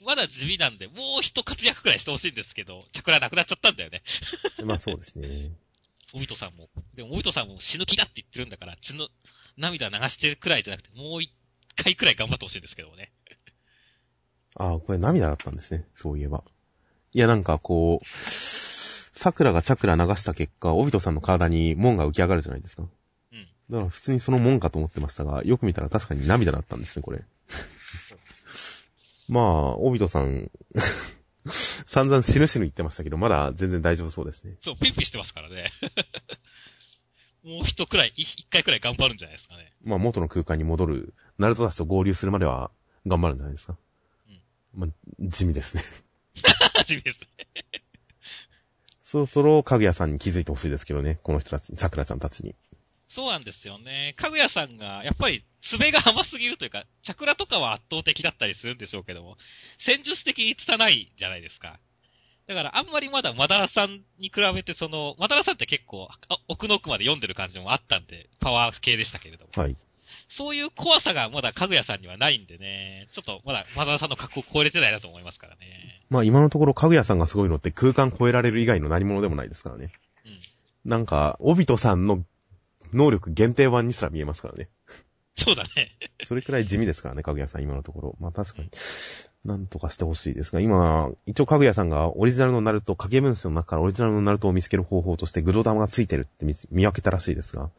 まだ地味なんで、もう一活躍くらいしてほしいんですけど、チャクラなくなっちゃったんだよね。まあそうですね。おみとさんも。でも、おみとさんも死ぬ気だって言ってるんだから、血の涙流してるくらいじゃなくて、もう一回くらい頑張ってほしいんですけどもね。ああ、これ涙だったんですね。そういえば。いや、なんかこう、桜がチャクラ流した結果、オビトさんの体に門が浮き上がるじゃないですか。うん。だから普通にその門かと思ってましたが、よく見たら確かに涙だったんですね、これ。まあ、オビトさん、散々死ぬ死ぬ言ってましたけど、まだ全然大丈夫そうですね。そう、ピンピンしてますからね。もう一くらい、い一回くらい頑張るんじゃないですかね。まあ、元の空間に戻る、ナルトたちと合流するまでは頑張るんじゃないですか。まあ、地味ですね。地味ですね。そろそろ、かぐやさんに気づいてほしいですけどね、この人たちに、桜ちゃんたちに。そうなんですよね。かぐやさんが、やっぱり、爪が甘すぎるというか、チャクラとかは圧倒的だったりするんでしょうけども、戦術的に拙いじゃないですか。だから、あんまりまだマダラさんに比べて、その、マダラさんって結構、あ奥の奥まで読んでる感じもあったんで、パワー系でしたけれども。はい。そういう怖さがまだかぐやさんにはないんでね、ちょっとまだマダラさんの格好を超えれてないなと思いますからね。まあ今のところかぐやさんがすごいのって空間超えられる以外の何者でもないですからね。うん。なんか、オビトさんの能力限定版にすら見えますからね。そうだね。それくらい地味ですからね、かぐやさん今のところ。まあ確かに、なんとかしてほしいですが、今、一応かぐやさんがオリジナルのナルト、影分身の中からオリジナルのナルトを見つける方法としてグド玉がついてるって見見分けたらしいですが、うん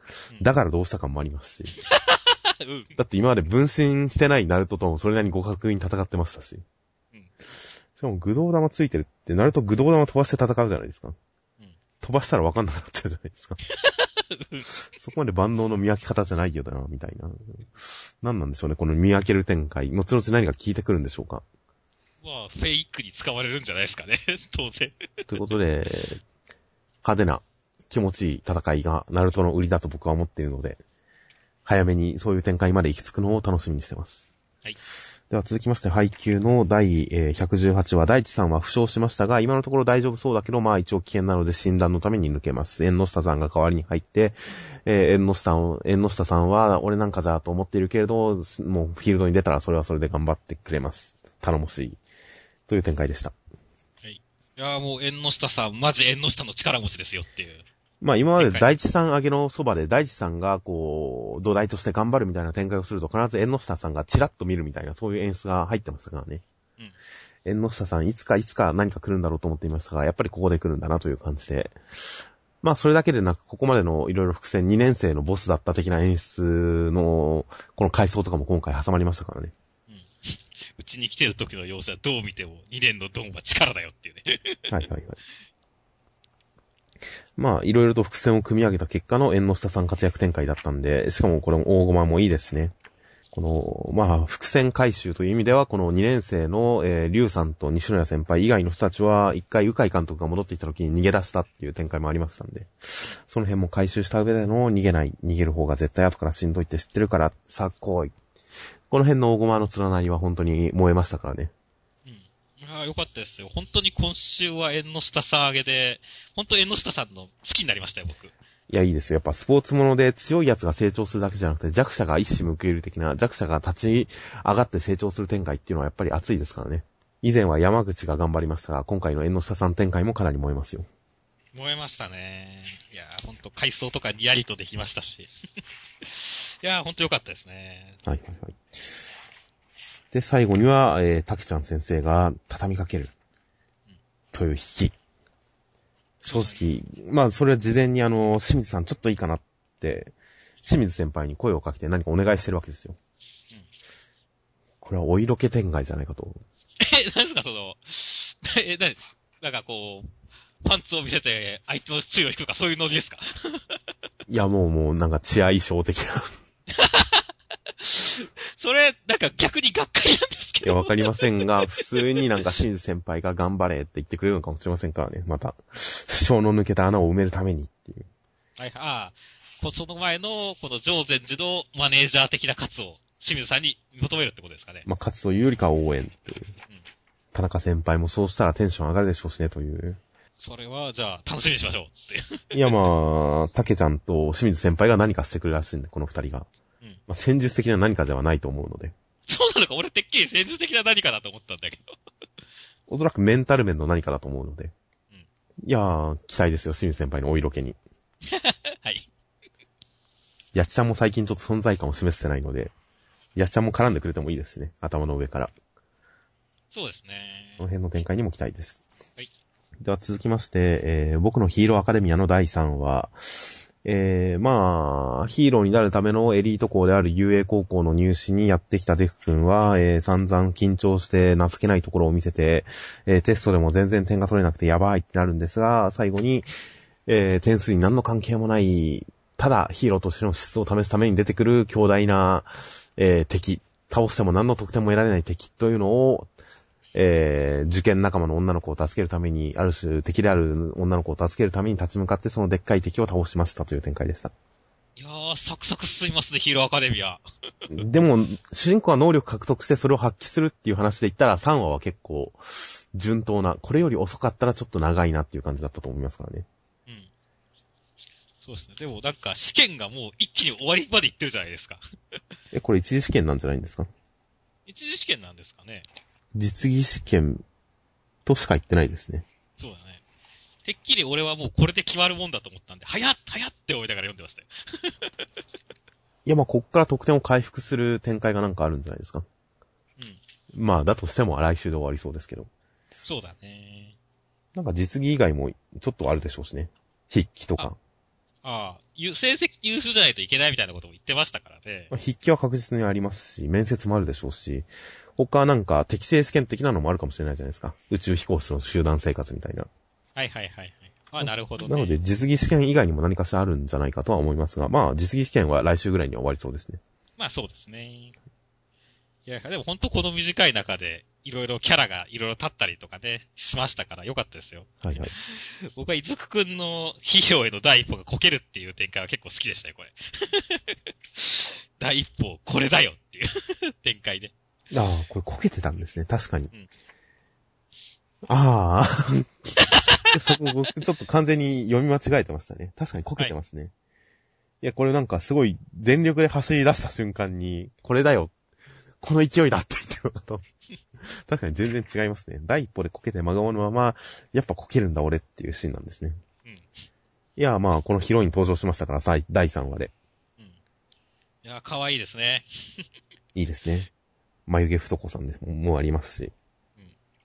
だからどうしたかもありますし。うん。だって今まで分身してないナルトともそれなりに互角に戦ってましたし。うんしかも、グド玉ついてるって、ナルトグド玉飛ばして戦うじゃないですか。うん飛ばしたらわかんなくなっちゃうじゃないですか。そこまで万能の見分け方じゃないよな、みたいな。何なんでしょうね、この見分ける展開。後々何が効いてくるんでしょうか。まあ、フェイクに使われるんじゃないですかね。当然。ということで、派手な、気持ちいい戦いが、ナルトの売りだと僕は思っているので、早めにそういう展開まで行き着くのを楽しみにしてます。はい。では続きまして、配給の第、118話、大地さんは負傷しましたが、今のところ大丈夫そうだけど、まあ一応危険なので診断のために抜けます。縁の下さんが代わりに入って、えー、縁の下を、縁の下さんは、俺なんかじゃと思っているけれど、もうフィールドに出たらそれはそれで頑張ってくれます。頼もしい。という展開でした。はいいやもう縁の下さん、マジ縁の下の力持ちですよっていう。まあ今まで大地さん上げのそばで大地さんがこう、土台として頑張るみたいな展開をすると必ず縁の下さんがチラッと見るみたいなそういう演出が入ってましたからね。うん縁の下さんいつかいつか何か来るんだろうと思っていましたが、やっぱりここで来るんだなという感じで。まあそれだけでなく、ここまでのいろいろ伏線2年生のボスだった的な演出の、この回想とかも今回挟まりましたからね。うちに来てる時の様子はどう見ても2年のドンは力だよっていうね。はいはいはい。まあ、いろいろと伏線を組み上げた結果の縁の下さん活躍展開だったんで、しかもこれも大駒もいいですしね。この、まあ、伏線回収という意味では、この2年生の、えー、リュウさんと西野谷先輩以外の人たちは、一回、鵜飼監督が戻ってきた時に逃げ出したっていう展開もありましたんで、その辺も回収した上での逃げない、逃げる方が絶対後からしんどいって知ってるから、さあ来い。この辺の大駒の連なりは本当に燃えましたからね。うん。ああ、よかったですよ。本当に今週は縁の下さん上げで、本当縁の下さんの好きになりましたよ、僕。いや、いいですよ。やっぱスポーツもので強いやつが成長するだけじゃなくて、弱者が一矢報いる的な、弱者が立ち上がって成長する展開っていうのはやっぱり熱いですからね。以前は山口が頑張りましたが、今回の縁の下さん展開もかなり燃えますよ。燃えましたね。いや、ほんと回想とかにやりとできましたし。いや、ほんとよかったですね。はいはいはい。で、最後には、えー、たけちゃん先生が畳みかける。という引き。正直、まあ、それは事前にあの、清水さんちょっといいかなって、清水先輩に声をかけて何かお願いしてるわけですよ。うん、これはお色気展開じゃないかと。え、何ですかその、え、な、なんかこう、パンツを見せて相手の注意を引くとかそういうノリですか？いや、もうもうなんか血合い性的な それ、なんか逆にがっかりなんですけど。いや、わかりませんが、普通になんかシン先輩が頑張れって言ってくれるのかもしれませんからね。また、師匠の抜けた穴を埋めるためにっていう。はい、ああ。その前の、この上禅寺のマネージャー的な活を、清水さんに求めるってことですかね。まあ、活というよりか応援っていう。うん、田中先輩もそうしたらテンション上がるでしょうしね、という。それは、じゃあ、楽しみにしましょうって。いや、まあ、竹ちゃんと清水先輩が何かしてくるらしいんで、この二人が。まあ、戦術的な何かではないと思うので。そうなのか俺てっきり戦術的な何かだと思ったんだけど。おそらくメンタル面の何かだと思うので。うん、いやー、期待ですよ、清水先輩のお色気に。はい。やっちゃんも最近ちょっと存在感を示せてないので、やっちゃんも絡んでくれてもいいですしね、頭の上から。そうですね。その辺の展開にも期待です。はい。では続きまして、えー、僕のヒーローアカデミアの第3話、えー、まあ、ヒーローになるためのエリート校である UA 高校の入試にやってきたデフ君は、えー、散々緊張して情けないところを見せて、えー、テストでも全然点が取れなくてやばいってなるんですが、最後に、えー、点数に何の関係もない、ただヒーローとしての質を試すために出てくる強大な、えー、敵、倒しても何の得点も得られない敵というのを、えー、受験仲間の女の子を助けるために、ある種敵である女の子を助けるために立ち向かってそのでっかい敵を倒しましたという展開でした。いやー、サクサク進みますね、ヒーローアカデミア。でも、主人公は能力獲得してそれを発揮するっていう話で言ったら3話は結構、順当な、これより遅かったらちょっと長いなっていう感じだったと思いますからね。うん。そうですね。でもなんか試験がもう一気に終わりまで行ってるじゃないですか。え、これ一次試験なんじゃないんですか？一次試験なんですかね。実技試験としか言ってないですね。そうだね。てっきり俺はもうこれで決まるもんだと思ったんで、早っ早って思いながら読んでましたよ。いや、まあ、こっから得点を回復する展開がなんかあるんじゃないですか。うん。まあ、だとしても来週で終わりそうですけど。そうだね。なんか実技以外もちょっとあるでしょうしね。筆記とか。ああ、成績優秀じゃないといけないみたいなことも言ってましたからね。まあ、筆記は確実にありますし、面接もあるでしょうし、他なんか適正試験的なのもあるかもしれないじゃないですか。宇宙飛行士の集団生活みたいな。はいはいはい。あ、なるほどね。なので実技試験以外にも何かしらあるんじゃないかとは思いますが、まあ実技試験は来週ぐらいには終わりそうですね。まあそうですね。いや、でも本当この短い中で、いろいろキャラがいろいろ立ったりとかね、しましたからよかったですよ。はいはい。僕は伊豆くんの費用への第一歩がこけるっていう展開は結構好きでしたよ、これ。第一歩、これだよっていう 展開で。ああ、これこけてたんですね。確かに。うん、ああ。そこ僕ちょっと完全に読み間違えてましたね。確かにこけてますね。はい、いや、これなんかすごい全力で走り出した瞬間に、これだよ。この勢いだって言ってるのかと。確かに全然違いますね。第一歩でこけて真顔のまま、やっぱこけるんだ俺っていうシーンなんですね。うん。いや、まあ、このヒロイン登場しましたから、第3話で。うん。いや、可愛いですね。いいですね。眉毛太子さんですもうありますし。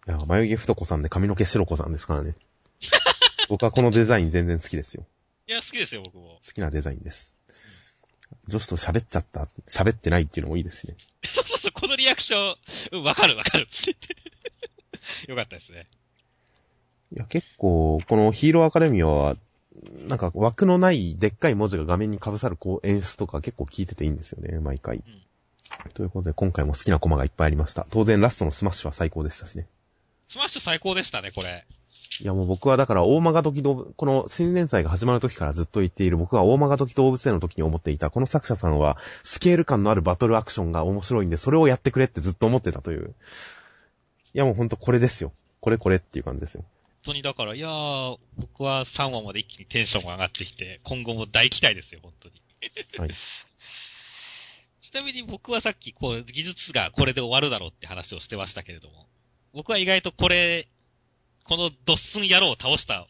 うん、眉毛太子さんで髪の毛白子さんですからね。僕はこのデザイン全然好きですよ。いや、好きですよ、僕も。好きなデザインです。女子と喋っちゃった、喋ってないっていうのもいいですしね。そうそうそう、このリアクション、うん、わかるわかるって言って。よかったですね。いや、結構、このヒーローアカデミアは、なんか枠のないでっかい文字が画面に被さるこう演出とか結構聞いてていいんですよね、毎回。ということで、今回も好きなコマがいっぱいありました。当然、ラストのスマッシュは最高でしたしね。スマッシュ最高でしたね、これ。いやもう僕はだから逢魔ヶ刻動物、この新連載が始まる時からずっと言っている僕は逢魔ヶ刻動物園の時に思っていた、この作者さんはスケール感のあるバトルアクションが面白いんで、それをやってくれってずっと思ってたという。いやもうほんとこれですよ。これこれっていう感じですよ。本当にだから、いやー、僕は3話まで一気にテンションが上がってきて、今後も大期待ですよ、本当に。はい。ちなみに僕はさっき、こう、技術がこれで終わるだろうって話をしてましたけれども、僕は意外とこれ、このドッスン野郎を倒した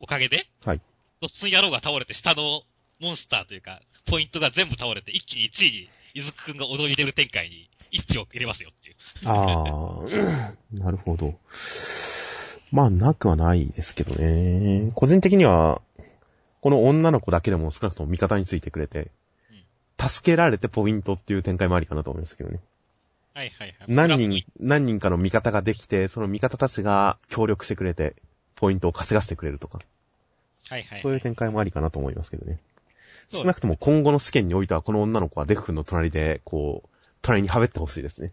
おかげで、はい。ドッスン野郎が倒れて下のモンスターというか、ポイントが全部倒れて一気に1位に、伊豆くんが踊り出る展開に一票入れますよっていう。あー、なるほど。まあ、なくはないですけどね。個人的には、この女の子だけでも少なくとも味方についてくれて、助けられてポイントっていう展開もありかなと思いましたけどね。はいはいはい。何人、何人かの味方ができて、その味方たちが協力してくれて、ポイントを稼がせてくれるとか、はいはい、はい。そういう展開もありかなと思いますけどね。少なくとも今後の試験においては、この女の子はデク君の隣で、こう、隣にはべってほしいですね。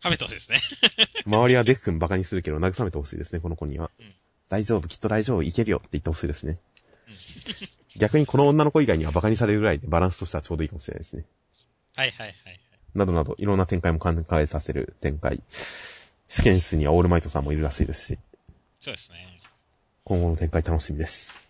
はめてほしいですね。周りはデク君バカにするけど、慰めてほしいですね、この子には。うん大丈夫、きっと大丈夫、いけるよって言ってほしいですね。逆にこの女の子以外にはバカにされるぐらいでバランスとしてはちょうどいいかもしれないですね。はいはいはい。などなど、いろんな展開も考えさせる展開。試験室にはオールマイトさんもいるらしいですし、そうですね。今後の展開楽しみです。